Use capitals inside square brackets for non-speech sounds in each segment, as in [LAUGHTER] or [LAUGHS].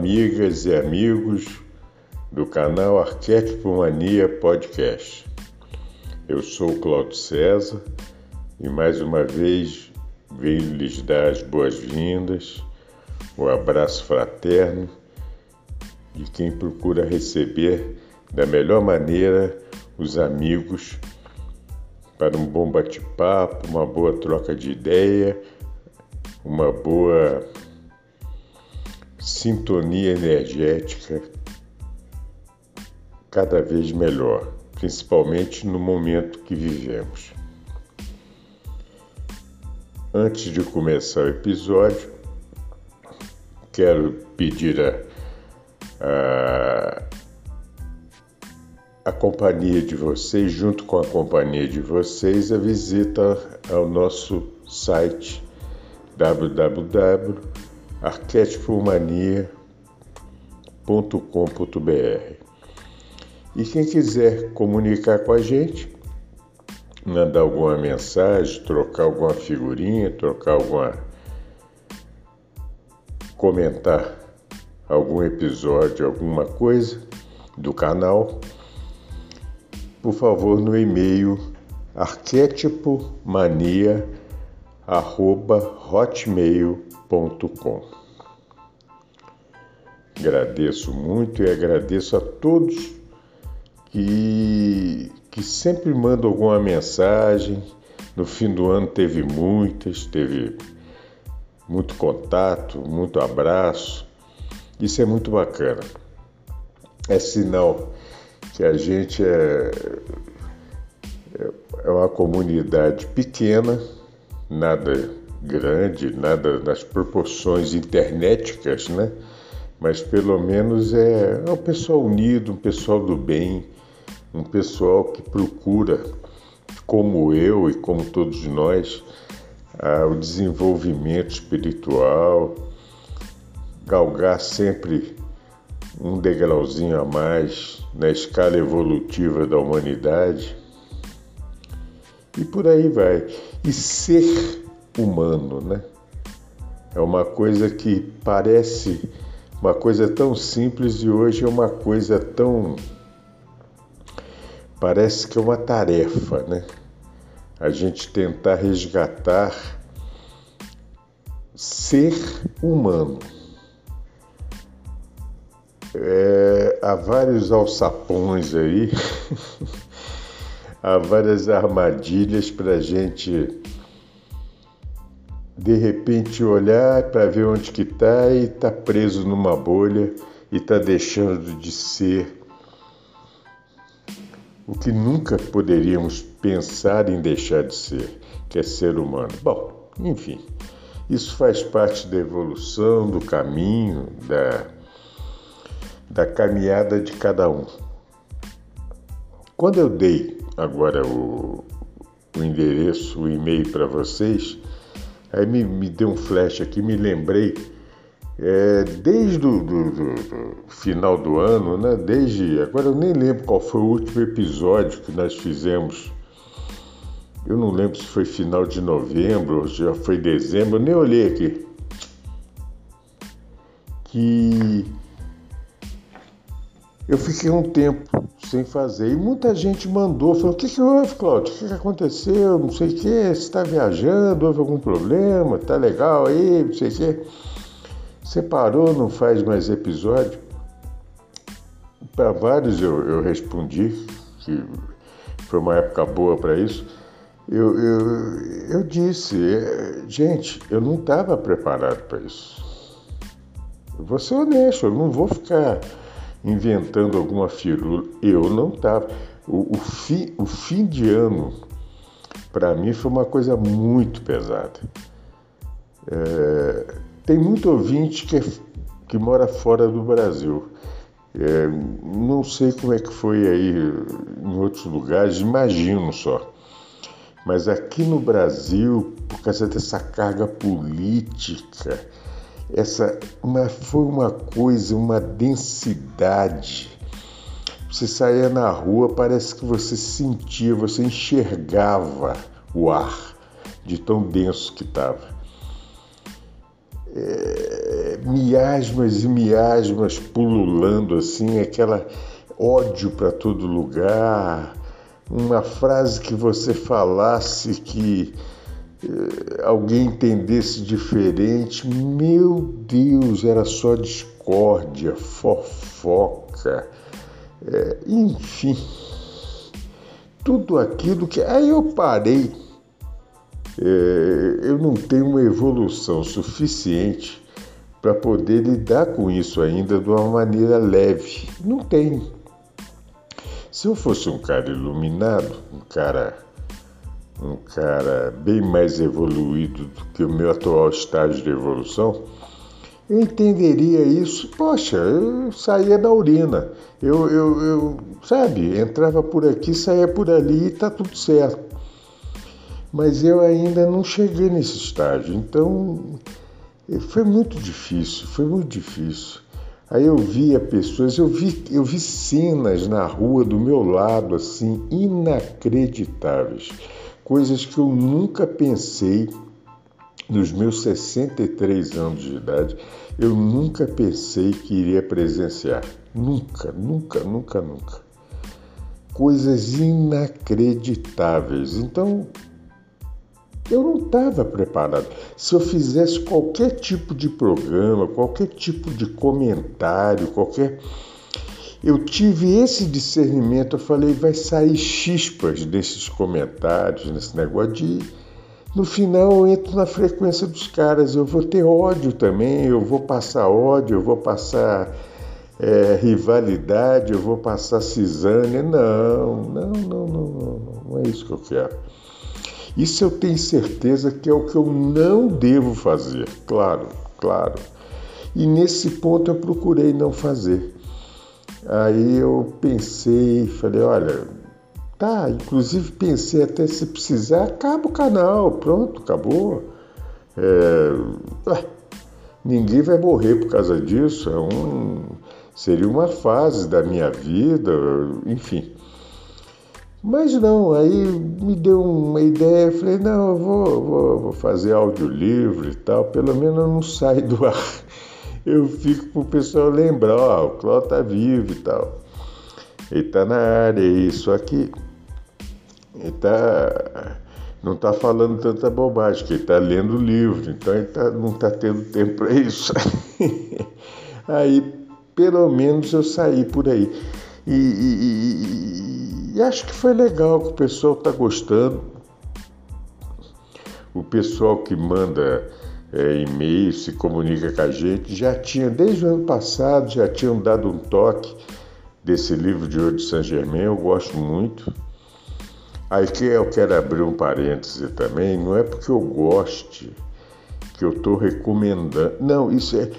Amigas e amigos do canal Arquétipo Mania Podcast. Eu sou Cláudio César e mais uma vez venho lhes dar as boas-vindas, o um abraço fraterno de quem procura receber da melhor maneira os amigos para um bom bate-papo, uma boa troca de ideia, uma boa sintonia energética cada vez melhor, principalmente no momento que vivemos. Antes de começar o episódio, quero pedir a, a, a companhia de vocês, junto com a companhia de vocês, a visita ao nosso site www arquétipomania.com.br. E quem quiser comunicar com a gente, mandar alguma mensagem, trocar alguma figurinha, trocar alguma. comentar algum episódio, alguma coisa do canal, por favor, no e-mail arquétipomania.hotmail.com gmail.com. Agradeço muito e agradeço a todos que, que sempre mandam alguma mensagem. No fim do ano teve muitas, teve muito contato, muito abraço. Isso é muito bacana. É sinal que a gente é, é, é uma comunidade pequena, nada grande, nada nas proporções internéticas, né? Mas pelo menos é, é um pessoal unido, um pessoal do bem, um pessoal que procura, como eu e como todos nós, ah, o desenvolvimento espiritual, galgar sempre um degrauzinho a mais na escala evolutiva da humanidade. E por aí vai. E ser humano, né? É uma coisa que parece uma coisa tão simples e hoje é uma coisa tão parece que é uma tarefa, né? A gente tentar resgatar ser humano. É, há vários alçapões aí, [LAUGHS] há várias armadilhas para a gente de repente olhar para ver onde que está e está preso numa bolha e está deixando de ser o que nunca poderíamos pensar em deixar de ser, que é ser humano. Bom, enfim, isso faz parte da evolução, do caminho, da, da caminhada de cada um. Quando eu dei agora o, o endereço, o e-mail para vocês, Aí me, me deu um flash aqui, me lembrei, é, desde o do, do, do final do ano, né? Desde. Agora eu nem lembro qual foi o último episódio que nós fizemos. Eu não lembro se foi final de novembro já foi dezembro, eu nem olhei aqui. Que eu fiquei um tempo sem fazer. E muita gente mandou, falou: o que, que houve, Cláudio? O que, que aconteceu? Não sei o que, você está viajando, houve algum problema, tá legal aí, não sei o que. Você parou, não faz mais episódio? Para vários eu, eu respondi, que foi uma época boa para isso. Eu, eu, eu disse, gente, eu não estava preparado para isso. Eu vou ser honesto, eu não vou ficar inventando alguma firula. Eu não estava. O, o, fi, o fim de ano, para mim, foi uma coisa muito pesada. É, tem muito ouvinte que é, que mora fora do Brasil. É, não sei como é que foi aí em outros lugares, imagino só. Mas aqui no Brasil, por causa dessa carga política, essa uma, foi uma coisa, uma densidade. Você saía na rua, parece que você sentia, você enxergava o ar de tão denso que estava. É, miasmas e miasmas pululando assim, aquela ódio para todo lugar, uma frase que você falasse que alguém entendesse diferente, meu Deus, era só discórdia, fofoca, é, enfim, tudo aquilo que. Aí eu parei, é, eu não tenho uma evolução suficiente para poder lidar com isso ainda de uma maneira leve. Não tenho. Se eu fosse um cara iluminado, um cara, um cara bem mais evoluído do que o meu atual estágio de evolução, eu entenderia isso. Poxa, eu saía da urina, eu, eu, eu sabe, entrava por aqui, saía por ali e tá tudo certo. Mas eu ainda não cheguei nesse estágio, então foi muito difícil, foi muito difícil. Aí eu via pessoas, eu vi, eu vi cenas na rua do meu lado assim inacreditáveis, coisas que eu nunca pensei nos meus 63 anos de idade, eu nunca pensei que iria presenciar. Nunca, nunca, nunca, nunca. Coisas inacreditáveis. Então, eu não estava preparado. Se eu fizesse qualquer tipo de programa, qualquer tipo de comentário, qualquer. Eu tive esse discernimento, eu falei, vai sair chispas desses comentários, nesse negócio de. No final eu entro na frequência dos caras, eu vou ter ódio também, eu vou passar ódio, eu vou passar é, rivalidade, eu vou passar cisânia. Não, não, não, não, não, não é isso que eu quero. Isso eu tenho certeza que é o que eu não devo fazer, claro, claro. E nesse ponto eu procurei não fazer. Aí eu pensei, falei, olha, tá, inclusive pensei até se precisar, acaba o canal, pronto, acabou. É, ninguém vai morrer por causa disso, é um, seria uma fase da minha vida, enfim. Mas não, aí me deu uma ideia, falei, não, eu vou, vou, vou fazer audiolivro e tal, pelo menos eu não saio do ar. Eu fico para o pessoal lembrar, ó, o Cláudio tá vivo e tal. Ele tá na área, isso aqui. Ele tá, não tá falando tanta bobagem, que ele tá lendo o livro, então ele tá, não tá tendo tempo para isso. [LAUGHS] aí, pelo menos eu saí por aí. e, e, e e acho que foi legal que o pessoal está gostando. O pessoal que manda é, e-mail, se comunica com a gente, já tinha, desde o ano passado, já tinham dado um toque desse livro de hoje de Saint Germain, eu gosto muito. Aí que eu quero abrir um parêntese também, não é porque eu goste que eu estou recomendando. Não, isso é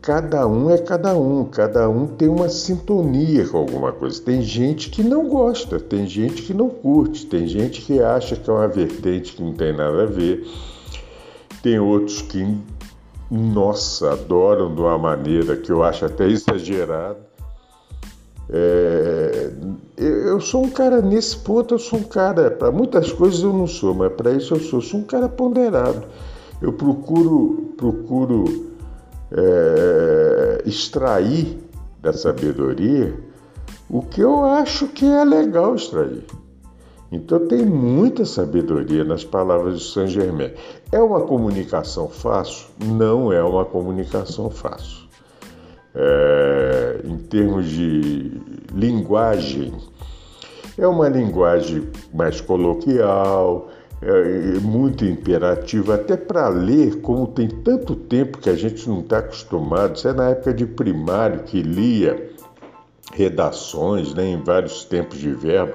cada um é cada um, cada um tem uma sintonia com alguma coisa. Tem gente que não gosta, tem gente que não curte, tem gente que acha que é uma vertente que não tem nada a ver, tem outros que, nossa, adoram de uma maneira que eu acho até exagerada. É, eu sou um cara nesse ponto, eu sou um cara, para muitas coisas eu não sou, mas para isso eu sou, sou um cara ponderado. Eu procuro, procuro é, extrair da sabedoria o que eu acho que é legal extrair. Então tem muita sabedoria nas palavras de Saint Germain. É uma comunicação fácil? Não é uma comunicação fácil. É, em termos de linguagem, é uma linguagem mais coloquial, é, é muito imperativo, até para ler, como tem tanto tempo que a gente não está acostumado. Isso é na época de primário que lia redações né, em vários tempos de verbo.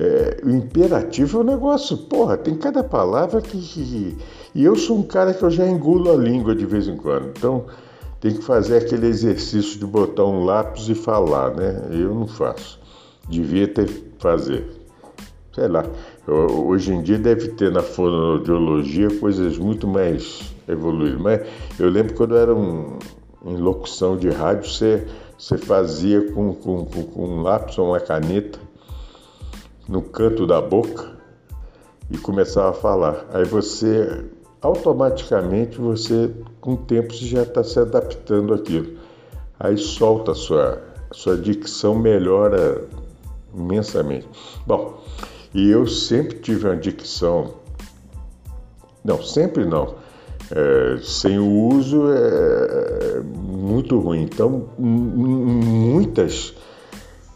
É, o imperativo é um negócio, porra, tem cada palavra que, E eu sou um cara que eu já engulo a língua de vez em quando. Então, tem que fazer aquele exercício de botar um lápis e falar, né? Eu não faço. Devia ter fazer. Sei lá. Hoje em dia deve ter na fonoaudiologia coisas muito mais evoluídas. Mas eu lembro quando eu era um, em locução de rádio, você, você fazia com, com, com um lápis ou uma caneta no canto da boca e começava a falar. Aí você automaticamente você com o tempo você já está se adaptando àquilo. Aí solta a sua, a sua dicção melhora imensamente. Bom, e eu sempre tive uma dicção, não, sempre não, é, sem o uso é muito ruim. Então, muitas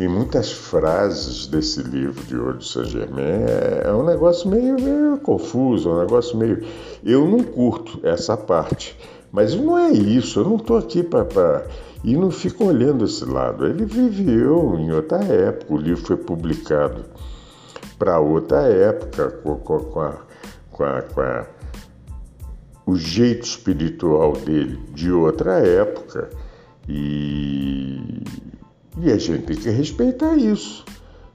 e muitas frases desse livro de Ouro de Saint Germain é, é um negócio meio, meio confuso, é um negócio meio. Eu não curto essa parte, mas não é isso, eu não estou aqui para. E não fico olhando esse lado. Ele viveu em outra época, o livro foi publicado para outra época, com, com, com, a, com, a, com a, o jeito espiritual dele de outra época. E e a gente tem que respeitar isso.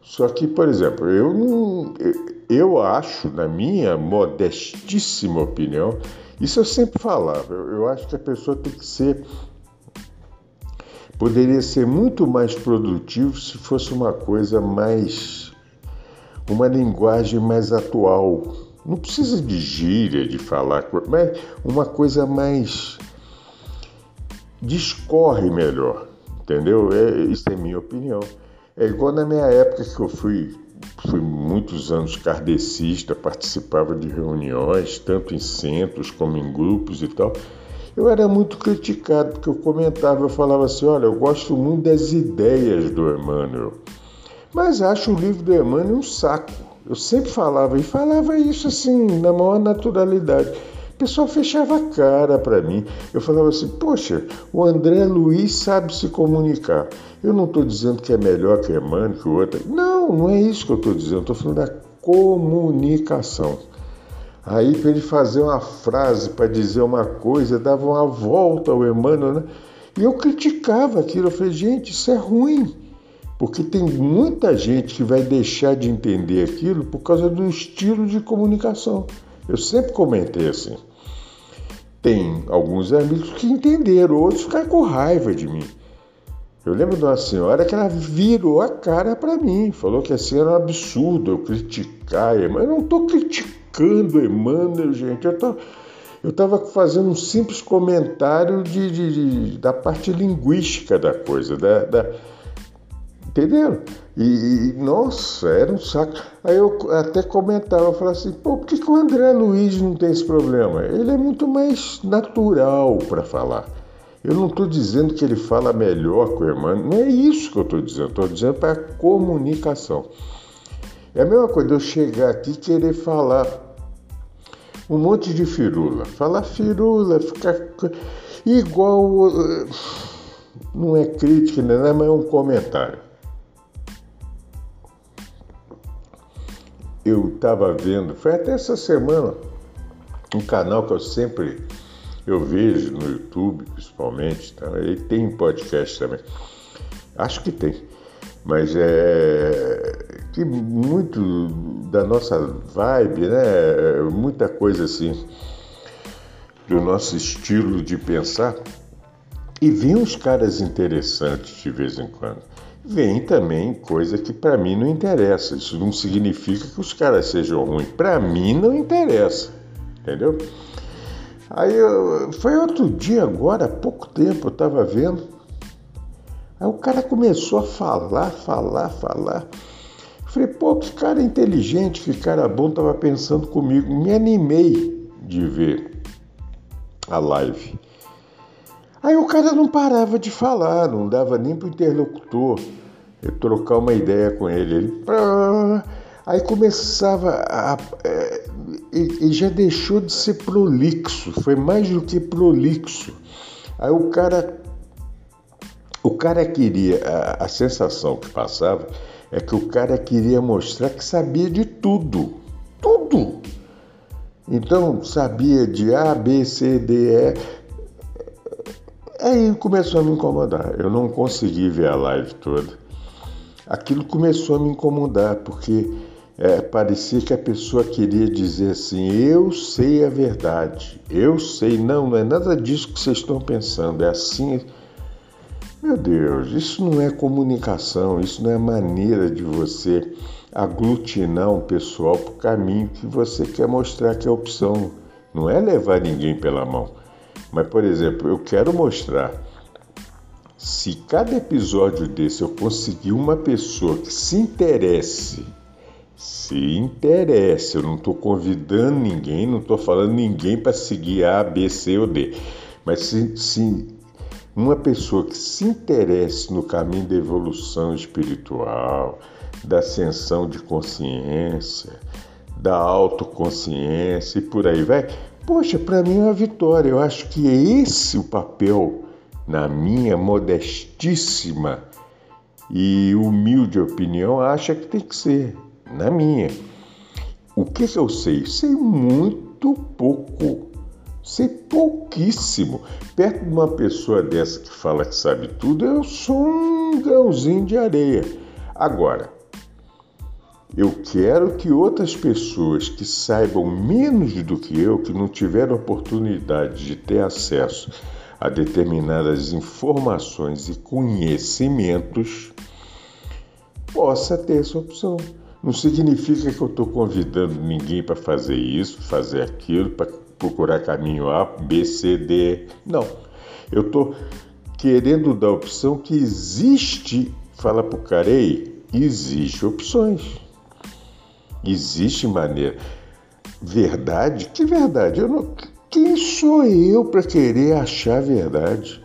Só que, por exemplo, eu. Eu acho, na minha modestíssima opinião, isso eu sempre falava, eu, eu acho que a pessoa tem que ser. Poderia ser muito mais produtivo se fosse uma coisa mais. uma linguagem mais atual. Não precisa de gíria, de falar, mas uma coisa mais. discorre melhor entendeu? É, isso é minha opinião. É igual na minha época que eu fui, fui muitos anos kardecista, participava de reuniões, tanto em centros como em grupos e tal. Eu era muito criticado, porque eu comentava, eu falava assim, olha, eu gosto muito das ideias do Emmanuel, mas acho o livro do Emmanuel um saco. Eu sempre falava, e falava isso assim, na maior naturalidade. O pessoal fechava a cara para mim. Eu falava assim: Poxa, o André Luiz sabe se comunicar. Eu não estou dizendo que é melhor que Emmanuel, que o outro. Não, não é isso que eu estou dizendo. Estou falando da comunicação. Aí, para ele fazer uma frase, para dizer uma coisa, dava uma volta ao Emmanuel, né? E eu criticava aquilo. Eu falei: Gente, isso é ruim. Porque tem muita gente que vai deixar de entender aquilo por causa do estilo de comunicação. Eu sempre comentei assim. Tem alguns amigos que entenderam, outros ficaram com raiva de mim. Eu lembro de uma senhora que ela virou a cara para mim, falou que assim era um absurdo eu criticar Emmanuel. Eu não estou criticando Emmanuel, gente. Eu estava fazendo um simples comentário de, de, de, da parte linguística da coisa, da, da Entenderam? E, e, nossa, era um saco. Aí eu até comentava, eu falava assim, pô, por que, que o André Luiz não tem esse problema? Ele é muito mais natural para falar. Eu não estou dizendo que ele fala melhor que o irmão, não é isso que eu estou dizendo, estou dizendo para comunicação. É a mesma coisa eu chegar aqui e querer falar um monte de firula. Falar firula, ficar igual. Eh, não é crítica, né? mas é um comentário. Eu estava vendo, foi até essa semana, um canal que eu sempre eu vejo no YouTube, principalmente, tá? tem podcast também. Acho que tem. Mas é que muito da nossa vibe, né? Muita coisa assim do nosso estilo de pensar. E vem uns caras interessantes de vez em quando vem também coisa que para mim não interessa. Isso não significa que os caras sejam ruins. Para mim não interessa, entendeu? Aí eu, foi outro dia agora, há pouco tempo, eu estava vendo. Aí o cara começou a falar, falar, falar. Eu falei, pô, que cara inteligente, que cara bom, estava pensando comigo. Me animei de ver a live. Aí o cara não parava de falar, não dava nem para o interlocutor trocar uma ideia com ele. ele aí começava a. É, e, já deixou de ser prolixo, foi mais do que prolixo. Aí o cara. O cara queria. A, a sensação que passava é que o cara queria mostrar que sabia de tudo. Tudo! Então, sabia de A, B, C, D, E Aí começou a me incomodar. Eu não consegui ver a live toda. Aquilo começou a me incomodar, porque é, parecia que a pessoa queria dizer assim: eu sei a verdade, eu sei. Não, não é nada disso que vocês estão pensando, é assim. Meu Deus, isso não é comunicação, isso não é maneira de você aglutinar um pessoal para o caminho que você quer mostrar que é opção. Não é levar ninguém pela mão. Mas, por exemplo, eu quero mostrar se cada episódio desse eu conseguir uma pessoa que se interesse, se interesse, eu não estou convidando ninguém, não estou falando ninguém para seguir A, B, C ou D, mas se, se uma pessoa que se interesse no caminho da evolução espiritual, da ascensão de consciência, da autoconsciência e por aí vai. Poxa, para mim é uma vitória. Eu acho que é esse o papel, na minha modestíssima e humilde opinião, acha que tem que ser, na minha. O que, eu sei? Sei muito pouco. Sei pouquíssimo. Perto de uma pessoa dessa que fala que sabe tudo, eu sou um grãozinho de areia. Agora, eu quero que outras pessoas que saibam menos do que eu, que não tiveram oportunidade de ter acesso a determinadas informações e conhecimentos, possa ter essa opção. Não significa que eu estou convidando ninguém para fazer isso, fazer aquilo, para procurar caminho A, B, C, D. Não. Eu estou querendo dar a opção que existe. Fala para o cara, existe opções. Existe maneira. Verdade? Que verdade? Eu não... Quem sou eu para querer achar verdade?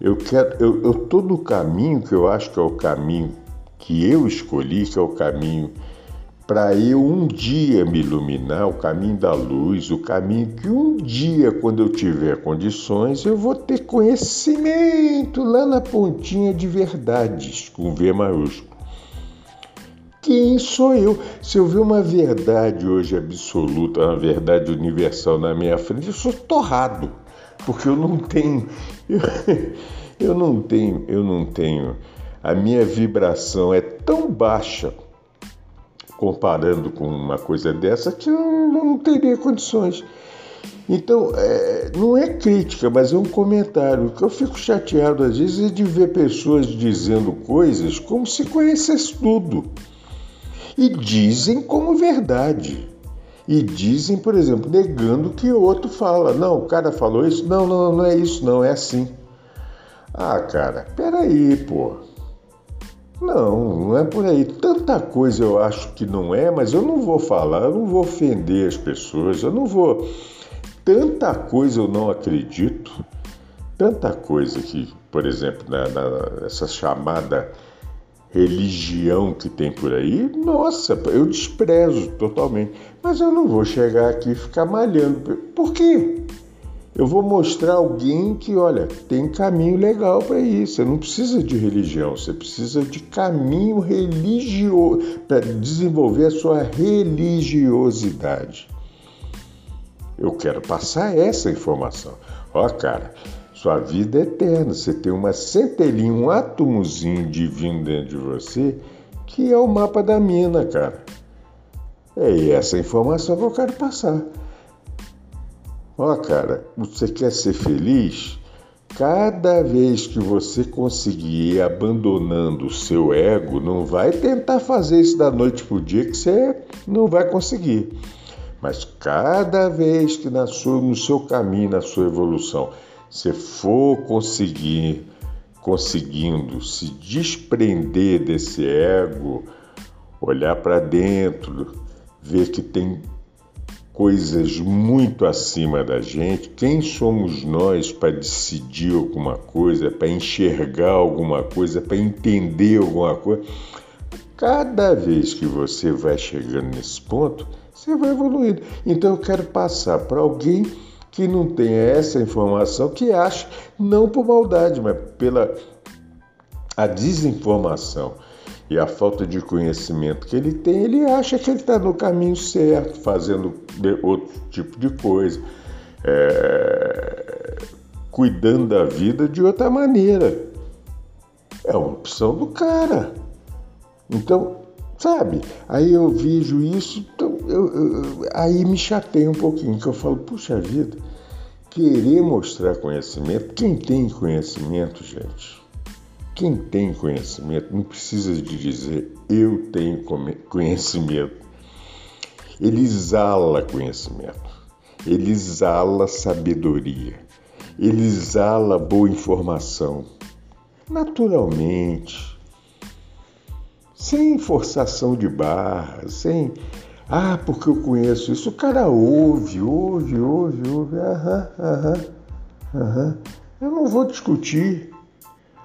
Eu quero, eu, eu no caminho que eu acho que é o caminho que eu escolhi, que é o caminho para eu um dia me iluminar, o caminho da luz, o caminho que um dia, quando eu tiver condições, eu vou ter conhecimento lá na pontinha de verdades, com V maiúsculo. Quem sou eu? Se eu ver uma verdade hoje absoluta, uma verdade universal na minha frente, eu sou torrado, porque eu não tenho, eu, [LAUGHS] eu não tenho, eu não tenho. A minha vibração é tão baixa comparando com uma coisa dessa que eu não teria condições. Então, é, não é crítica, mas é um comentário. O que eu fico chateado às vezes é de ver pessoas dizendo coisas como se conhecesse tudo e dizem como verdade. E dizem, por exemplo, negando que o outro fala. Não, o cara falou isso. Não, não, não é isso, não, é assim. Ah, cara, peraí, pô. Não, não é por aí. Tanta coisa eu acho que não é, mas eu não vou falar, eu não vou ofender as pessoas, eu não vou. Tanta coisa eu não acredito, tanta coisa que, por exemplo, na, na, essa chamada religião que tem por aí, nossa, eu desprezo totalmente. Mas eu não vou chegar aqui e ficar malhando. Por quê? Eu vou mostrar alguém que, olha, tem caminho legal para isso. Você não precisa de religião, você precisa de caminho religioso para desenvolver a sua religiosidade. Eu quero passar essa informação. Ó, cara, sua vida é eterna. Você tem uma centelhinha, um átomozinho divino dentro de você, que é o mapa da mina, cara. É essa informação que eu quero passar. Ó, cara, você quer ser feliz? Cada vez que você conseguir ir abandonando o seu ego, não vai tentar fazer isso da noite pro dia que você não vai conseguir. Mas cada vez que na sua, no seu caminho, na sua evolução, você for conseguir conseguindo se desprender desse ego, olhar para dentro, ver que tem coisas muito acima da gente. Quem somos nós para decidir alguma coisa, para enxergar alguma coisa, para entender alguma coisa? Cada vez que você vai chegando nesse ponto, você vai evoluindo. Então eu quero passar para alguém que não tem essa informação, que acha, não por maldade, mas pela a desinformação e a falta de conhecimento que ele tem, ele acha que ele está no caminho certo, fazendo outro tipo de coisa. É... cuidando da vida de outra maneira. É uma opção do cara. Então, sabe? Aí eu vejo isso, então eu, aí me chateia um pouquinho, que eu falo, puxa vida, querer mostrar conhecimento, quem tem conhecimento, gente, quem tem conhecimento não precisa de dizer eu tenho conhecimento. Ele exala conhecimento, ele exala sabedoria, ele exala boa informação, naturalmente, sem forçação de barra, sem ah, porque eu conheço isso. O cara ouve, ouve, ouve, ouve. Aham, aham, aham. Eu não vou discutir.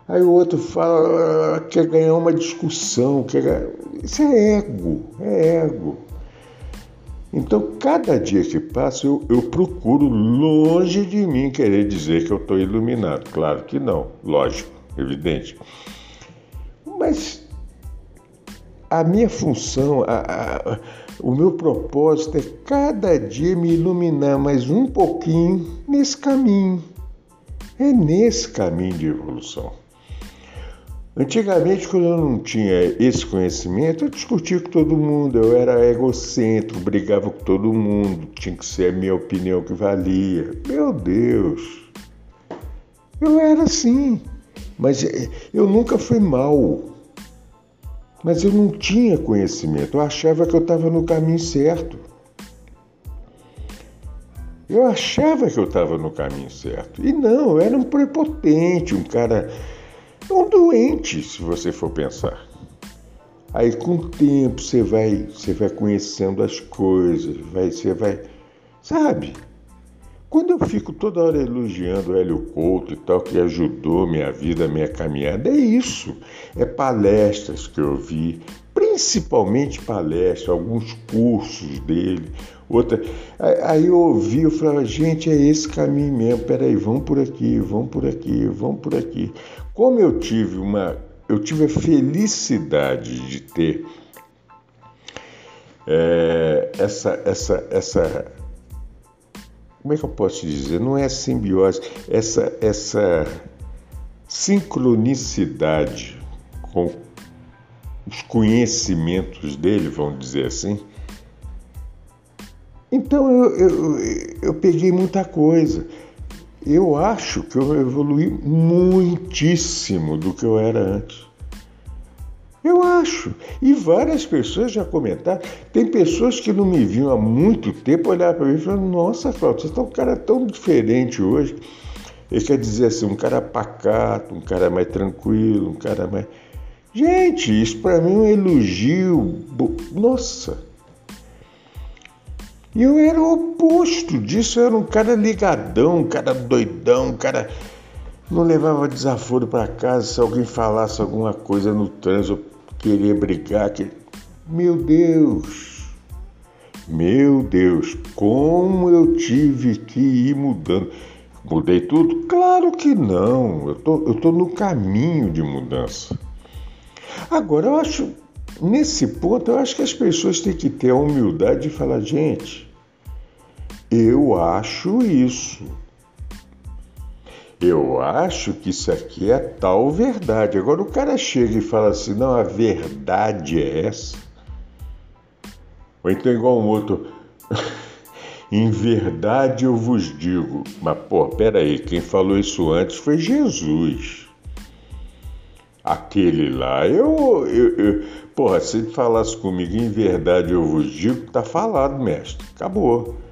Aí o outro fala, quer ganhar uma discussão. Quer... Isso é ego, é ego. Então, cada dia que passa, eu, eu procuro longe de mim querer dizer que eu estou iluminado. Claro que não, lógico, evidente. Mas a minha função, a, a, o meu propósito é cada dia me iluminar mais um pouquinho nesse caminho. É nesse caminho de evolução. Antigamente, quando eu não tinha esse conhecimento, eu discutia com todo mundo, eu era egocêntrico, brigava com todo mundo, tinha que ser a minha opinião que valia. Meu Deus! Eu era assim, mas eu nunca fui mal. Mas eu não tinha conhecimento, eu achava que eu estava no caminho certo. Eu achava que eu estava no caminho certo. E não, eu era um prepotente, um cara. um doente, se você for pensar. Aí com o tempo você vai, você vai conhecendo as coisas, vai, você vai. Sabe? Quando eu fico toda hora elogiando o Hélio Couto e tal, que ajudou minha vida, minha caminhada, é isso. É palestras que eu vi, principalmente palestras, alguns cursos dele, outra. Aí eu ouvi, eu falava, gente, é esse caminho mesmo, peraí, vamos por aqui, vamos por aqui, vamos por aqui. Como eu tive uma. Eu tive a felicidade de ter é, essa, essa, essa como é que eu posso te dizer? Não é simbiose, essa, essa sincronicidade com os conhecimentos dele, vamos dizer assim. Então eu, eu, eu peguei muita coisa. Eu acho que eu evolui muitíssimo do que eu era antes. Eu acho. E várias pessoas já comentaram. Tem pessoas que não me viam há muito tempo olhar para mim e falar: Nossa, Cláudio, você está um cara tão diferente hoje. Ele quer dizer assim: um cara pacato, um cara mais tranquilo, um cara mais. Gente, isso para mim é um elogio. Nossa! E eu era o oposto disso, eu era um cara ligadão, um cara doidão, um cara. Não levava desaforo para casa se alguém falasse alguma coisa no trânsito querer brigar. Que... Meu Deus! Meu Deus, como eu tive que ir mudando. Mudei tudo? Claro que não. Eu tô, eu tô no caminho de mudança. Agora, eu acho, nesse ponto, eu acho que as pessoas têm que ter a humildade de falar, gente, eu acho isso. Eu acho que isso aqui é tal verdade. Agora o cara chega e fala assim: não, a verdade é essa. Ou então, igual um outro, [LAUGHS] em verdade eu vos digo. Mas, pô, peraí, quem falou isso antes foi Jesus. Aquele lá, eu, eu, eu. Porra, se ele falasse comigo em verdade eu vos digo, tá falado, mestre. Acabou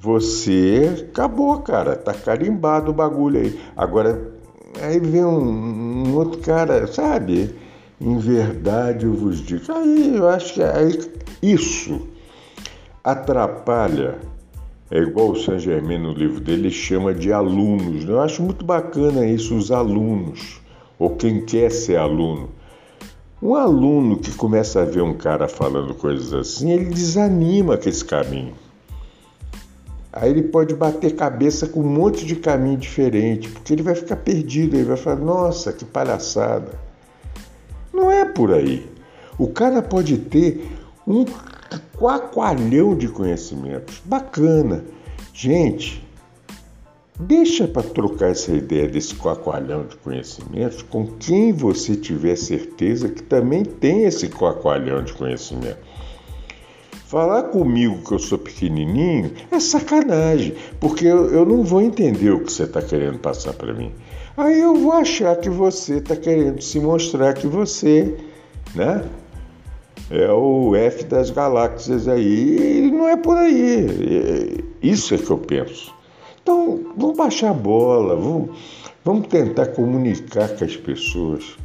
você acabou, cara. Tá carimbado o bagulho aí. Agora, aí vem um, um outro cara, sabe? Em verdade eu vos digo. Aí eu acho que aí, isso atrapalha. É igual o Saint Germain no livro dele, ele chama de alunos. Eu acho muito bacana isso, os alunos, ou quem quer ser aluno. Um aluno que começa a ver um cara falando coisas assim, ele desanima com esse caminho. Aí ele pode bater cabeça com um monte de caminho diferente, porque ele vai ficar perdido, ele vai falar: nossa, que palhaçada. Não é por aí. O cara pode ter um quaqualhão de conhecimentos. Bacana. Gente, Deixa para trocar essa ideia desse coacoalhão de conhecimentos com quem você tiver certeza que também tem esse coacoalhão de conhecimento. Falar comigo que eu sou pequenininho é sacanagem, porque eu, eu não vou entender o que você está querendo passar para mim. Aí eu vou achar que você está querendo se mostrar que você, né? É o F das galáxias aí, e não é por aí. Isso é que eu penso. Então, vamos baixar a bola, vamos, vamos tentar comunicar com as pessoas,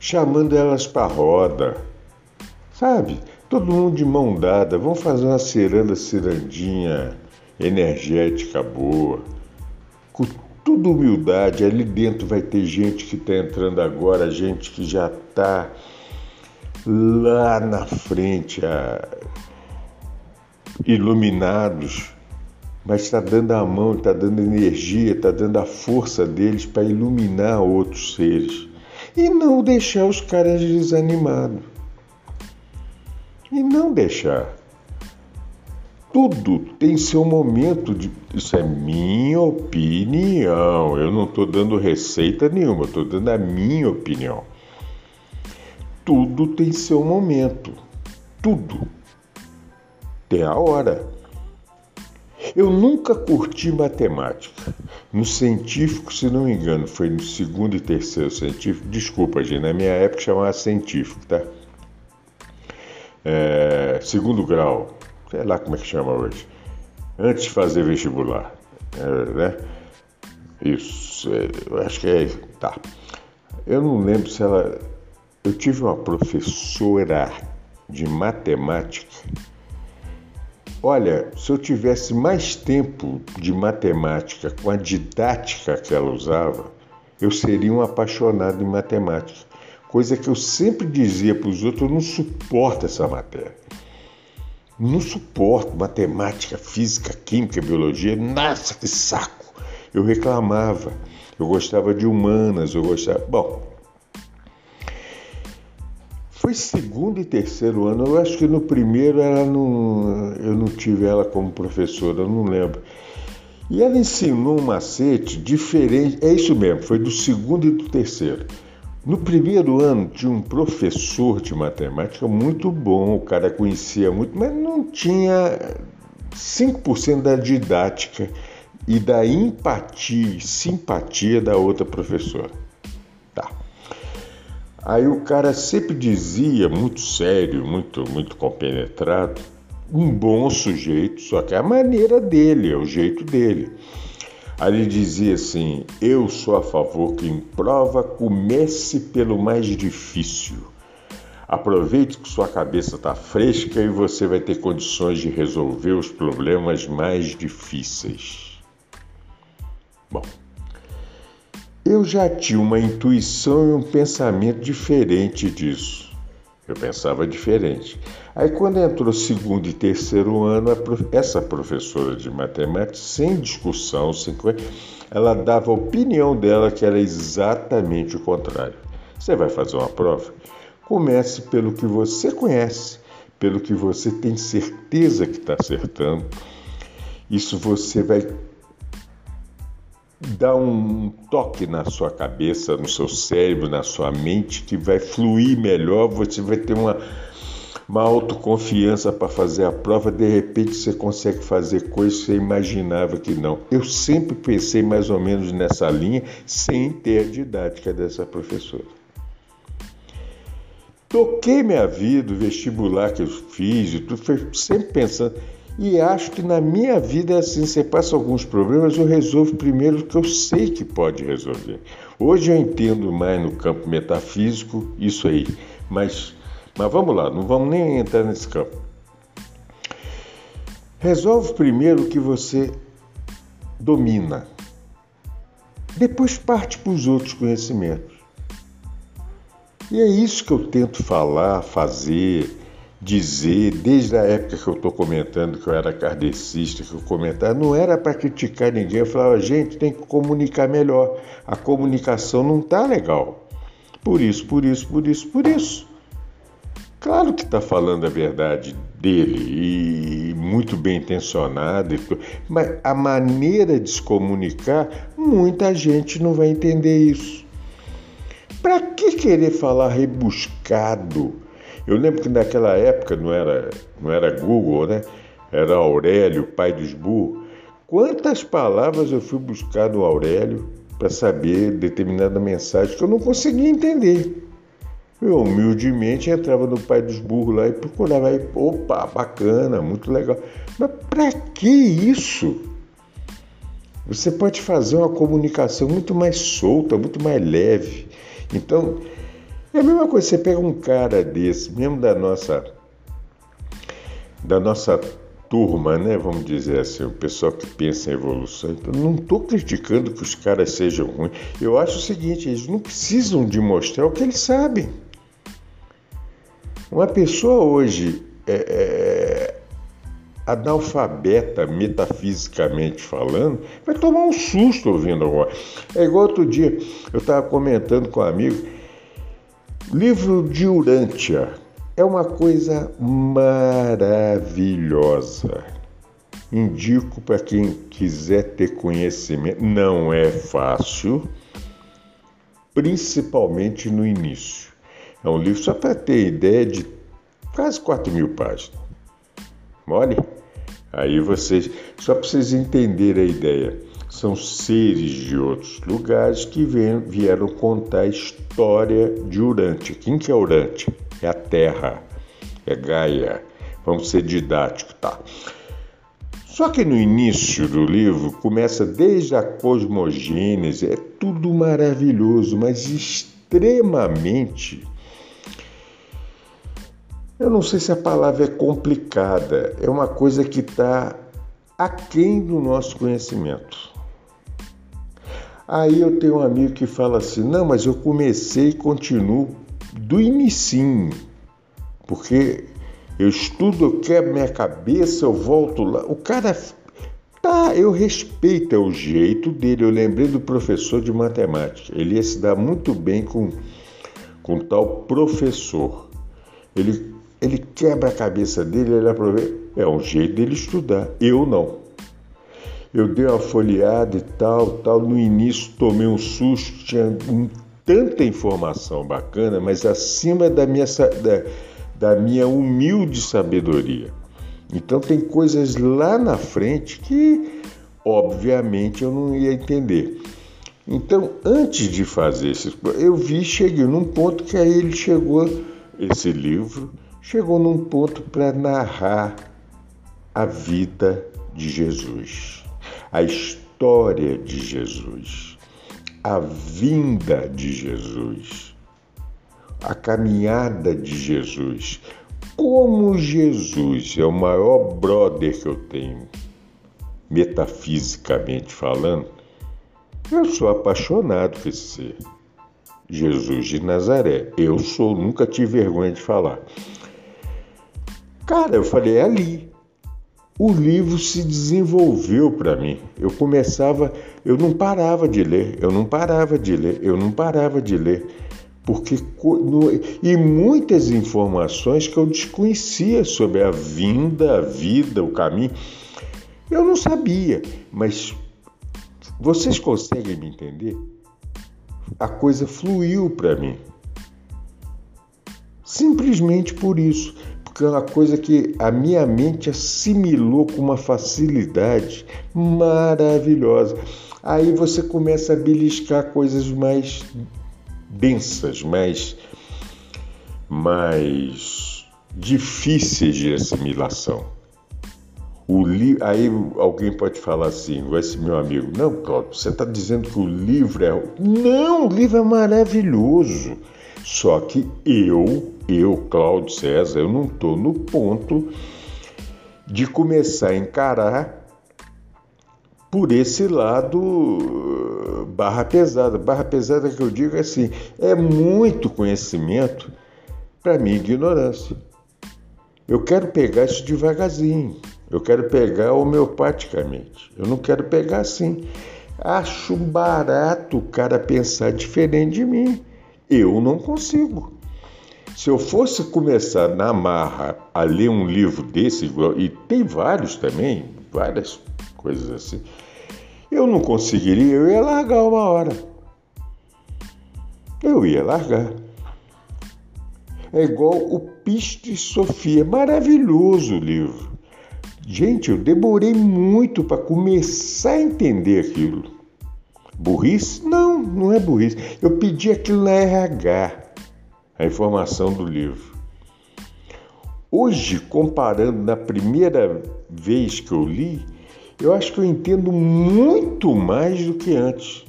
chamando elas para roda, sabe? Todo mundo de mão dada, vamos fazer uma ciranda, cirandinha energética boa, com tudo humildade. Ali dentro vai ter gente que está entrando agora, gente que já está lá na frente, iluminados mas está dando a mão, está dando energia, está dando a força deles para iluminar outros seres. E não deixar os caras desanimados. E não deixar. Tudo tem seu momento de. Isso é minha opinião. Eu não estou dando receita nenhuma, estou dando a minha opinião. Tudo tem seu momento. Tudo. Tem a hora. Eu nunca curti matemática. No científico, se não me engano, foi no segundo e terceiro científico. Desculpa, gente, na minha época chamava científico, tá? É, segundo grau, sei lá como é que chama hoje. Antes de fazer vestibular, é, né? Isso, é, acho que é. Tá. Eu não lembro se ela. Eu tive uma professora de matemática Olha, se eu tivesse mais tempo de matemática com a didática que ela usava, eu seria um apaixonado em matemática. Coisa que eu sempre dizia para os outros, eu não suporto essa matéria. Não suporto matemática, física, química, biologia. Nossa, que saco! Eu reclamava. Eu gostava de humanas, eu gostava. Bom, foi segundo e terceiro ano. Eu acho que no primeiro ela não, eu não tive ela como professora, eu não lembro. E ela ensinou um macete diferente. É isso mesmo, foi do segundo e do terceiro. No primeiro ano tinha um professor de matemática muito bom, o cara conhecia muito, mas não tinha 5% da didática e da empatia, simpatia da outra professora. Tá. Aí o cara sempre dizia, muito sério, muito, muito compenetrado, um bom sujeito, só que é a maneira dele, é o jeito dele. Ele dizia assim: Eu sou a favor que em prova comece pelo mais difícil. Aproveite que sua cabeça está fresca e você vai ter condições de resolver os problemas mais difíceis. Bom, eu já tinha uma intuição e um pensamento diferente disso. Eu pensava diferente. Aí, quando entrou segundo e terceiro ano, essa professora de matemática, sem discussão, sem ela dava a opinião dela que era exatamente o contrário. Você vai fazer uma prova? Comece pelo que você conhece, pelo que você tem certeza que está acertando. Isso você vai dá um toque na sua cabeça, no seu cérebro, na sua mente, que vai fluir melhor, você vai ter uma, uma autoconfiança para fazer a prova, de repente você consegue fazer coisas que você imaginava que não. Eu sempre pensei mais ou menos nessa linha, sem ter a didática dessa professora. Toquei minha vida, o vestibular que eu fiz, tudo, sempre pensando e acho que na minha vida é assim, você passa alguns problemas, eu resolvo primeiro o que eu sei que pode resolver. Hoje eu entendo mais no campo metafísico isso aí, mas, mas vamos lá, não vamos nem entrar nesse campo. Resolve primeiro o que você domina, depois parte para os outros conhecimentos. E é isso que eu tento falar, fazer, dizer, desde a época que eu estou comentando que eu era kardecista, que eu comentava, não era para criticar ninguém, eu falava, gente, tem que comunicar melhor. A comunicação não está legal. Por isso, por isso, por isso, por isso. Claro que está falando a verdade dele e muito bem intencionado, mas a maneira de se comunicar, muita gente não vai entender isso. Para que querer falar rebuscado? Eu lembro que naquela época não era, não era Google, né? Era Aurélio, pai dos burros. Quantas palavras eu fui buscar no Aurélio para saber determinada mensagem que eu não conseguia entender. Eu humildemente entrava no pai dos burros lá e procurava. Aí, opa, bacana, muito legal. Mas para que isso? Você pode fazer uma comunicação muito mais solta, muito mais leve. Então, é a mesma coisa, você pega um cara desse, mesmo da nossa da nossa turma, né? Vamos dizer assim, o pessoal que pensa em evolução. Então, não estou criticando que os caras sejam ruins. Eu acho o seguinte, eles não precisam de mostrar o que eles sabem. Uma pessoa hoje é, é, analfabeta metafisicamente falando, vai tomar um susto ouvindo agora. É igual outro dia, eu estava comentando com um amigo, livro de Urântia é uma coisa maravilhosa. Indico para quem quiser ter conhecimento, não é fácil, principalmente no início. É um livro só para ter ideia de quase 4 mil páginas. Mole? Aí vocês, só para vocês entenderem a ideia, são seres de outros lugares que vieram contar a história de Urante. Quem que é Urante? É a Terra, é Gaia. Vamos ser didáticos, tá? Só que no início do livro começa desde a cosmogênese, é tudo maravilhoso, mas extremamente eu não sei se a palavra é complicada, é uma coisa que está aquém do nosso conhecimento. Aí eu tenho um amigo que fala assim: não, mas eu comecei e continuo do início, porque eu estudo, eu quebro minha cabeça, eu volto lá. O cara, tá, eu respeito é o jeito dele. Eu lembrei do professor de matemática, ele ia se dar muito bem com, com tal professor. Ele ele quebra a cabeça dele, ele aproveita. É um jeito dele estudar. Eu não. Eu dei uma folheada e tal, tal. No início tomei um susto, tinha tanta informação bacana, mas acima da minha, da, da minha humilde sabedoria. Então tem coisas lá na frente que, obviamente, eu não ia entender. Então, antes de fazer esse, eu vi, cheguei num ponto que aí ele chegou esse livro chegou num ponto para narrar a vida de Jesus, a história de Jesus, a vinda de Jesus, a caminhada de Jesus. Como Jesus é o maior brother que eu tenho, metafisicamente falando, eu sou apaixonado por esse ser. Jesus de Nazaré. Eu sou, nunca tive vergonha de falar. Cara, eu falei, é ali. O livro se desenvolveu para mim. Eu começava, eu não parava de ler, eu não parava de ler, eu não parava de ler. Porque e muitas informações que eu desconhecia sobre a vinda, a vida, o caminho, eu não sabia, mas vocês conseguem me entender? A coisa fluiu para mim. Simplesmente por isso uma coisa que a minha mente assimilou com uma facilidade maravilhosa. Aí você começa a beliscar coisas mais densas, mais, mais difíceis de assimilação. Li... Aí alguém pode falar assim, vai ser meu amigo, não, Cláudio, você está dizendo que o livro é. Não, o livro é maravilhoso. Só que eu eu, Cláudio César, eu não estou no ponto de começar a encarar por esse lado uh, barra pesada. Barra pesada que eu digo é assim, é muito conhecimento para mim ignorância. Eu quero pegar isso devagarzinho. Eu quero pegar homeopaticamente. Eu não quero pegar assim. Acho barato o cara pensar diferente de mim. Eu não consigo. Se eu fosse começar na marra a ler um livro desse, e tem vários também, várias coisas assim, eu não conseguiria, eu ia largar uma hora. Eu ia largar. É igual o Piste Sofia, maravilhoso o livro. Gente, eu demorei muito para começar a entender aquilo. Burrice? Não, não é burrice. Eu pedi aquilo na RH, a informação do livro. Hoje, comparando na primeira vez que eu li, eu acho que eu entendo muito mais do que antes.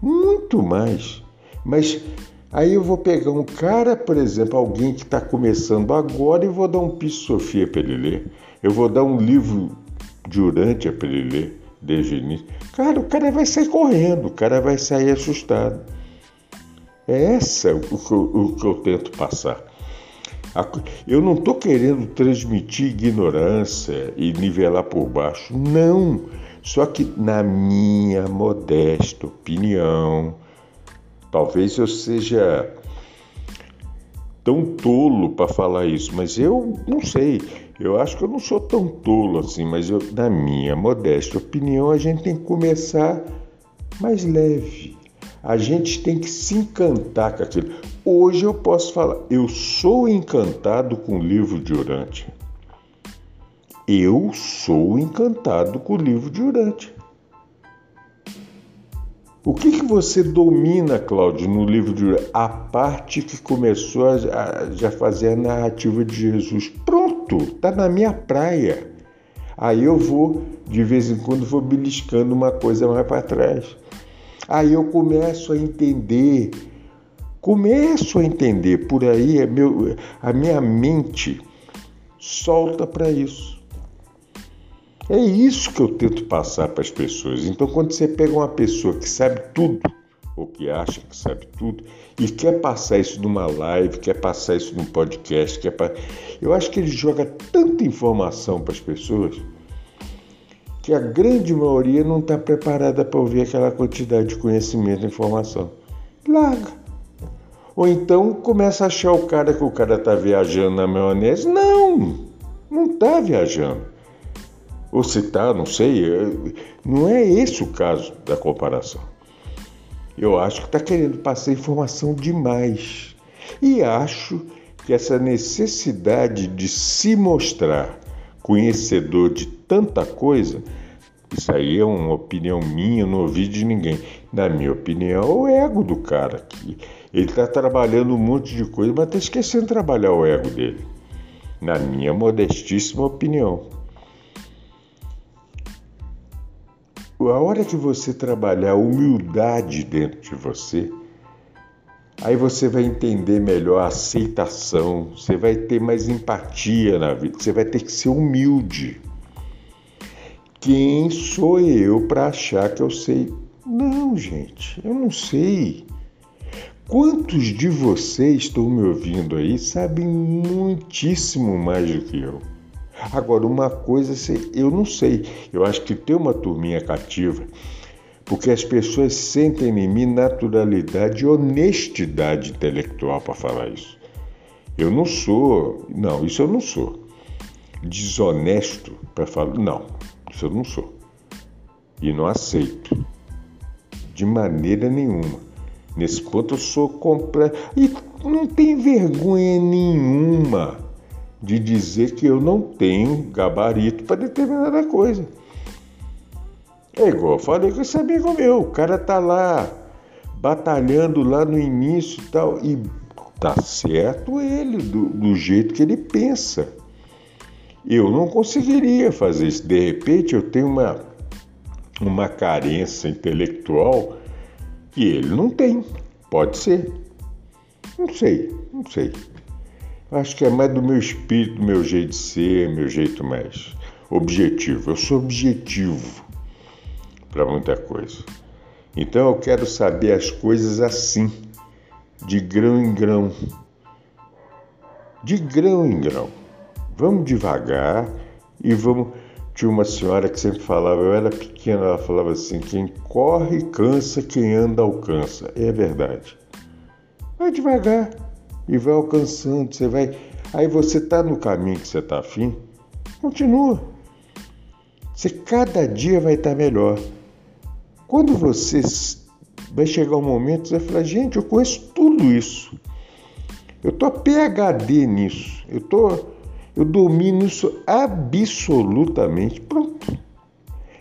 Muito mais. Mas aí eu vou pegar um cara, por exemplo, alguém que está começando agora e vou dar um piso Sofia para ele ler. Eu vou dar um livro de Urântia para ele ler desde o início. Cara, o cara vai sair correndo, o cara vai sair assustado. É essa o que eu, o que eu tento passar. Eu não estou querendo transmitir ignorância e nivelar por baixo. Não. Só que, na minha modesta opinião, talvez eu seja tão tolo para falar isso, mas eu não sei. Eu acho que eu não sou tão tolo assim, mas eu, na minha modesta opinião, a gente tem que começar mais leve. A gente tem que se encantar com aquilo. Hoje eu posso falar, eu sou encantado com o livro de Urante. Eu sou encantado com o livro de Urante. O que, que você domina, Cláudio, no livro de Urante? A parte que começou a, a já fazer a narrativa de Jesus. Pronto, tá na minha praia. Aí eu vou, de vez em quando, vou beliscando uma coisa mais para trás. Aí eu começo a entender, começo a entender, por aí é meu, a minha mente solta para isso. É isso que eu tento passar para as pessoas. Então, quando você pega uma pessoa que sabe tudo, ou que acha que sabe tudo, e quer passar isso numa live, quer passar isso num podcast, quer pa... eu acho que ele joga tanta informação para as pessoas que a grande maioria não está preparada para ouvir aquela quantidade de conhecimento e informação. Larga. Ou então começa a achar o cara que o cara está viajando na maionese. Não, não está viajando. Ou se está, não sei. Não é esse o caso da comparação. Eu acho que está querendo passar informação demais. E acho que essa necessidade de se mostrar conhecedor de tanta coisa, isso aí é uma opinião minha, não ouvi de ninguém. Na minha opinião, é o ego do cara. Que ele está trabalhando um monte de coisa, mas está esquecendo de trabalhar o ego dele. Na minha modestíssima opinião. A hora que você trabalhar a humildade dentro de você, Aí você vai entender melhor a aceitação, você vai ter mais empatia na vida, você vai ter que ser humilde. Quem sou eu para achar que eu sei? Não, gente, eu não sei. Quantos de vocês estão me ouvindo aí sabem muitíssimo mais do que eu? Agora, uma coisa eu não sei. Eu acho que tem uma turminha cativa porque as pessoas sentem em mim naturalidade e honestidade intelectual para falar isso. Eu não sou, não, isso eu não sou. Desonesto para falar, não, isso eu não sou. E não aceito. De maneira nenhuma. Nesse ponto eu sou completo. E não tem vergonha nenhuma de dizer que eu não tenho gabarito para determinada coisa. É igual eu falei com esse amigo meu, o cara tá lá batalhando lá no início e tal, e tá certo ele, do, do jeito que ele pensa. Eu não conseguiria fazer isso. De repente eu tenho uma, uma carência intelectual que ele não tem. Pode ser. Não sei, não sei. Acho que é mais do meu espírito, do meu jeito de ser, meu jeito mais objetivo. Eu sou objetivo para muita coisa. Então eu quero saber as coisas assim, de grão em grão. De grão em grão. Vamos devagar e vamos. Tinha uma senhora que sempre falava, eu era pequena, ela falava assim: quem corre cansa, quem anda alcança. É verdade. Vai devagar, e vai alcançando, você vai. Aí você está no caminho que você está afim, continua. Você cada dia vai estar tá melhor. Quando você vai chegar um momento, você vai falar, gente, eu conheço tudo isso. Eu tô PhD nisso. Eu tô eu domino isso absolutamente. Pronto.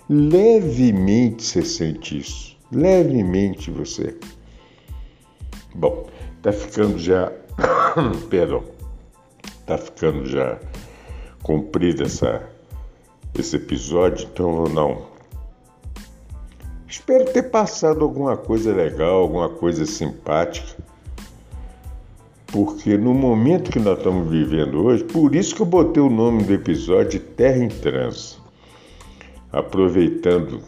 Levemente você sente isso. Levemente você. Bom, tá ficando já. [COUGHS] Perdão. Tá ficando já comprido essa, esse episódio, então não. Espero ter passado alguma coisa legal, alguma coisa simpática porque no momento que nós estamos vivendo hoje, por isso que eu botei o nome do episódio Terra em Trânsito, aproveitando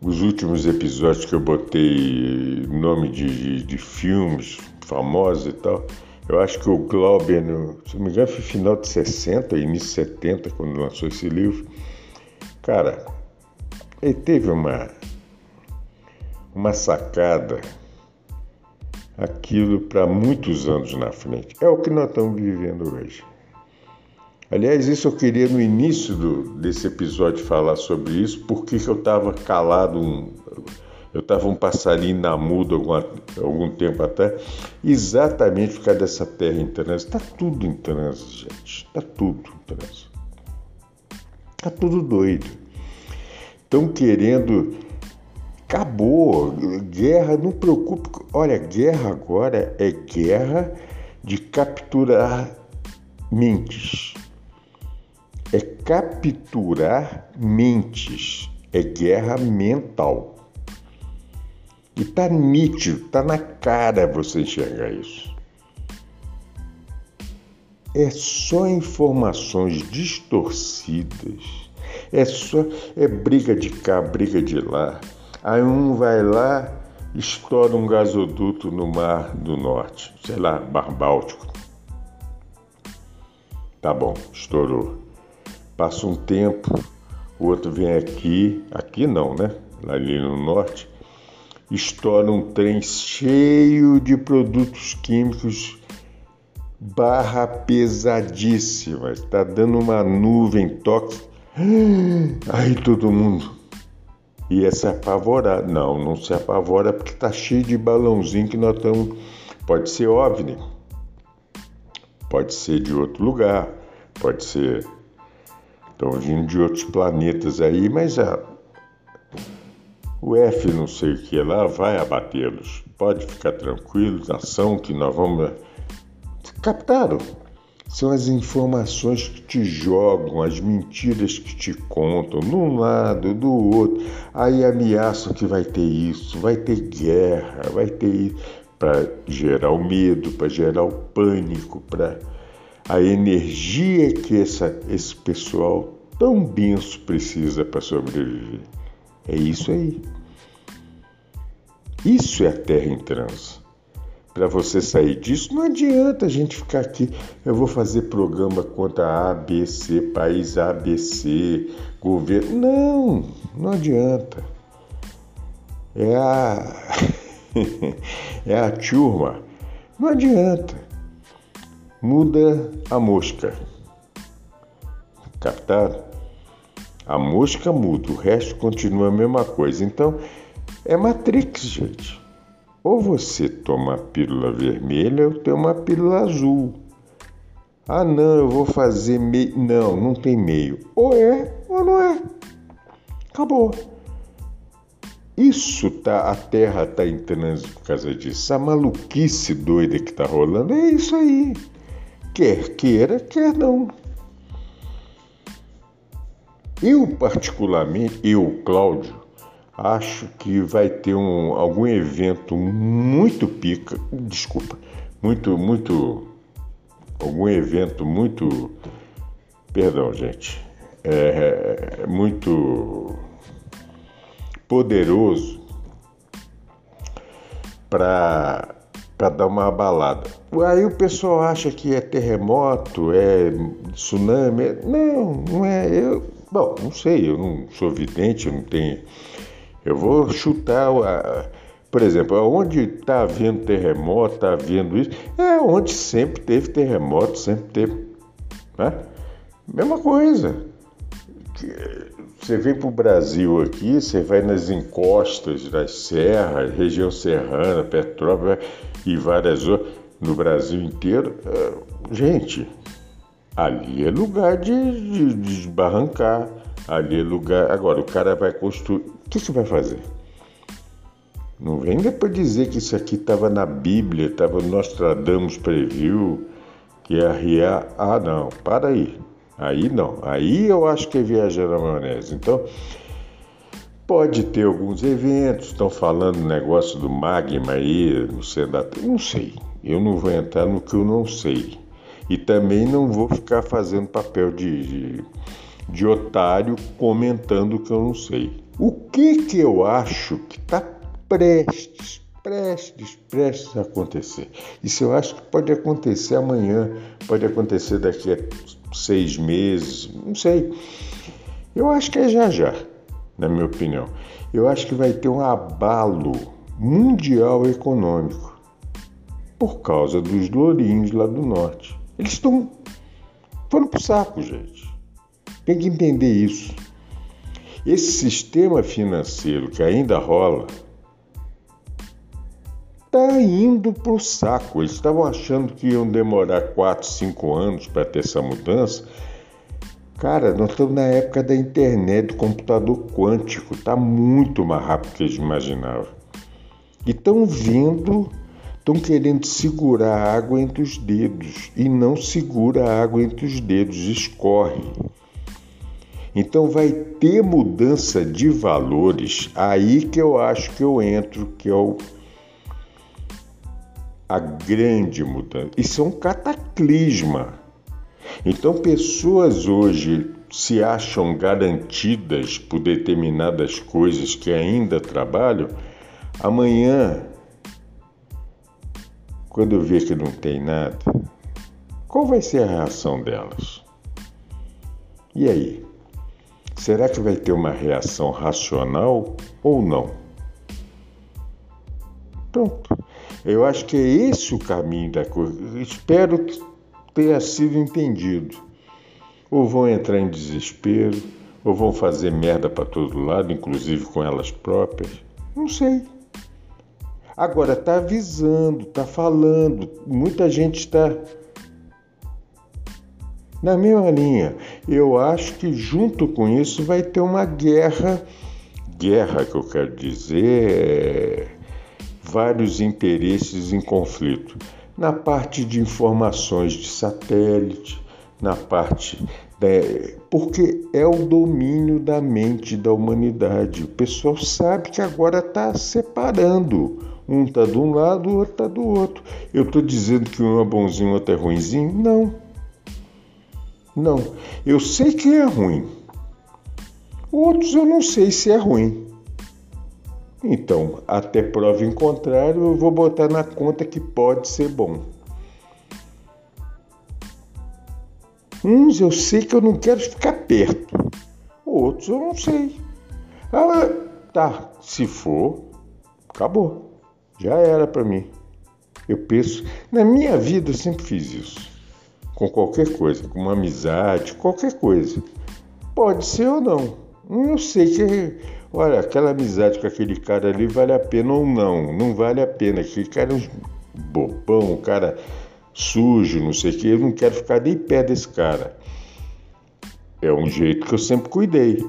os últimos episódios que eu botei nome de, de, de filmes famosos e tal. Eu acho que o Glauber, no, se não me engano, foi final de 60, início de 70, quando lançou esse livro. Cara, ele teve uma, uma sacada aquilo para muitos anos na frente. É o que nós estamos vivendo hoje. Aliás, isso eu queria no início do, desse episódio falar sobre isso, porque eu estava calado, um, eu estava um passarinho na muda algum, algum tempo até, exatamente por causa dessa terra em trânsito. Está tudo em trânsito, gente. Está tudo em trânsito. Está tudo doido. Estão querendo Acabou. Guerra, não preocupe. Olha, guerra agora é guerra de capturar mentes. É capturar mentes. É guerra mental. E tá nítido, tá na cara você enxergar isso. É só informações distorcidas. É só é briga de cá, briga de lá Aí um vai lá, estoura um gasoduto no Mar do Norte, sei lá, Mar Báltico. Tá bom, estourou. Passa um tempo, o outro vem aqui, aqui não, né? Ali no norte, estoura um trem cheio de produtos químicos barra pesadíssima, está dando uma nuvem tóxica. [GASPS] Aí todo mundo ia se apavorar. Não, não se apavora porque está cheio de balãozinho que nós estamos. Pode ser OVNI, pode ser de outro lugar, pode ser. Estão vindo de outros planetas aí, mas a, o F não sei o que lá vai abatê-los. Pode ficar tranquilos, ação que nós vamos. Captaram? São as informações que te jogam, as mentiras que te contam, de um lado, do outro. Aí ameaçam que vai ter isso, vai ter guerra, vai ter isso, para gerar o medo, para gerar o pânico, para a energia que essa, esse pessoal tão denso precisa para sobreviver. É isso aí. Isso é a Terra em trânsito para você sair disso, não adianta a gente ficar aqui. Eu vou fazer programa contra A, B, C, país A, B, C, governo. Não, não adianta. É a. [LAUGHS] é a turma. Não adianta. Muda a mosca. Captado? A mosca muda, o resto continua a mesma coisa. Então, é Matrix, gente. Ou você toma a pílula vermelha ou tem uma pílula azul. Ah, não, eu vou fazer meio. Não, não tem meio. Ou é ou não é. Acabou. Isso tá, a Terra tá em trânsito por causa disso. A maluquice doida que tá rolando é isso aí. Quer queira, quer não. Eu, particularmente, eu, Cláudio, acho que vai ter um, algum evento muito pica, desculpa, muito, muito, algum evento muito, perdão, gente, é, é muito poderoso para para dar uma abalada. Aí o pessoal acha que é terremoto, é tsunami. Não, não é. Eu, bom, não sei, eu não sou vidente, eu não tenho eu vou chutar. Por exemplo, onde está havendo terremoto, está havendo isso, é onde sempre teve terremoto, sempre teve. Né? Mesma coisa. Você vem para o Brasil aqui, você vai nas encostas das serras, região serrana, Petrópolis e várias outras, no Brasil inteiro. É, gente, ali é lugar de, de, de desbarrancar, ali é lugar. Agora, o cara vai construir. O que você vai fazer? Não vem depois dizer que isso aqui estava na Bíblia, estava Nostradamus previu, que ia riar. Ah, não, para aí. Aí não. Aí eu acho que é viajar na maionese. Então, pode ter alguns eventos, estão falando negócio do magma aí, não sei, não sei. Eu não vou entrar no que eu não sei. E também não vou ficar fazendo papel de, de, de otário comentando que eu não sei. O que que eu acho que está prestes, prestes, prestes a acontecer. Isso eu acho que pode acontecer amanhã, pode acontecer daqui a seis meses, não sei. Eu acho que é já já, na minha opinião. Eu acho que vai ter um abalo mundial econômico por causa dos lourinhos lá do norte. Eles estão foram pro saco, gente. Tem que entender isso. Esse sistema financeiro que ainda rola está indo para o saco. Eles estavam achando que iam demorar 4, 5 anos para ter essa mudança. Cara, nós estamos na época da internet, do computador quântico. Está muito mais rápido do que eles imaginavam. E estão vindo, estão querendo segurar a água entre os dedos. E não segura a água entre os dedos, escorre. Então vai ter mudança de valores. Aí que eu acho que eu entro, que é o a grande mudança. Isso é um cataclisma. Então, pessoas hoje se acham garantidas por determinadas coisas que ainda trabalham, amanhã, quando eu ver que não tem nada, qual vai ser a reação delas? E aí? Será que vai ter uma reação racional ou não? Pronto. Eu acho que é esse o caminho da coisa. Espero que tenha sido entendido. Ou vão entrar em desespero, ou vão fazer merda para todo lado, inclusive com elas próprias. Não sei. Agora está avisando, está falando, muita gente está na mesma linha. Eu acho que junto com isso vai ter uma guerra, guerra que eu quero dizer, é vários interesses em conflito. Na parte de informações de satélite, na parte. Porque é o domínio da mente da humanidade. O pessoal sabe que agora está separando. Um está de um lado, o outro está do outro. Eu estou dizendo que um é bonzinho, o outro é ruimzinho? Não. Não. Eu sei que é ruim. Outros eu não sei se é ruim. Então, até prova em contrário, eu vou botar na conta que pode ser bom. Uns eu sei que eu não quero ficar perto, outros eu não sei. Ah, tá, se for, acabou. Já era para mim. Eu penso, na minha vida eu sempre fiz isso. Com qualquer coisa, com uma amizade, qualquer coisa. Pode ser ou não. Eu sei que olha, aquela amizade com aquele cara ali vale a pena ou não. Não vale a pena. Aquele cara é um bobão, um cara sujo, não sei o que. Eu não quero ficar nem perto desse cara. É um jeito que eu sempre cuidei.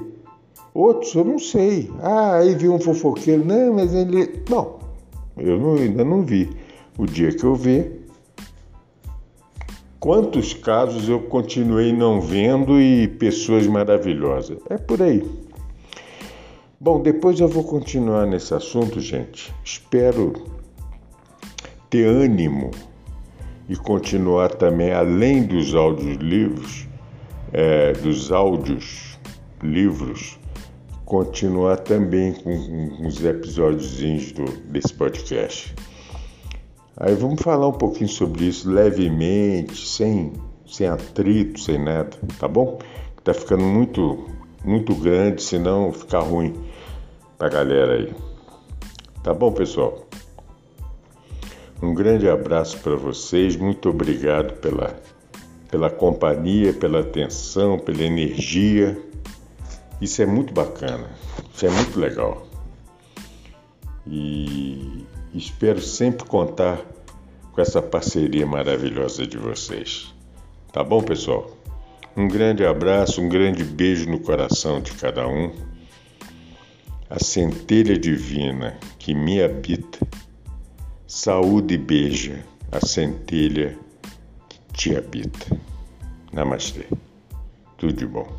Outros eu não sei. Ah, aí vi um fofoqueiro. Não, mas ele. Não, eu não, ainda não vi. O dia que eu ver. Quantos casos eu continuei não vendo e pessoas maravilhosas? É por aí. Bom, depois eu vou continuar nesse assunto, gente. Espero ter ânimo e continuar também, além dos áudios livros, é, dos áudios livros, continuar também com, com os episódios desse podcast. Aí vamos falar um pouquinho sobre isso levemente, sem, sem atrito, sem nada, tá bom? Tá ficando muito, muito grande, senão fica ruim pra galera aí. Tá bom, pessoal? Um grande abraço para vocês, muito obrigado pela, pela companhia, pela atenção, pela energia. Isso é muito bacana, isso é muito legal. E espero sempre contar com essa parceria maravilhosa de vocês. Tá bom, pessoal? Um grande abraço, um grande beijo no coração de cada um. A centelha divina que me habita Saúde beija a centelha que te habita. Namastê. Tudo de bom.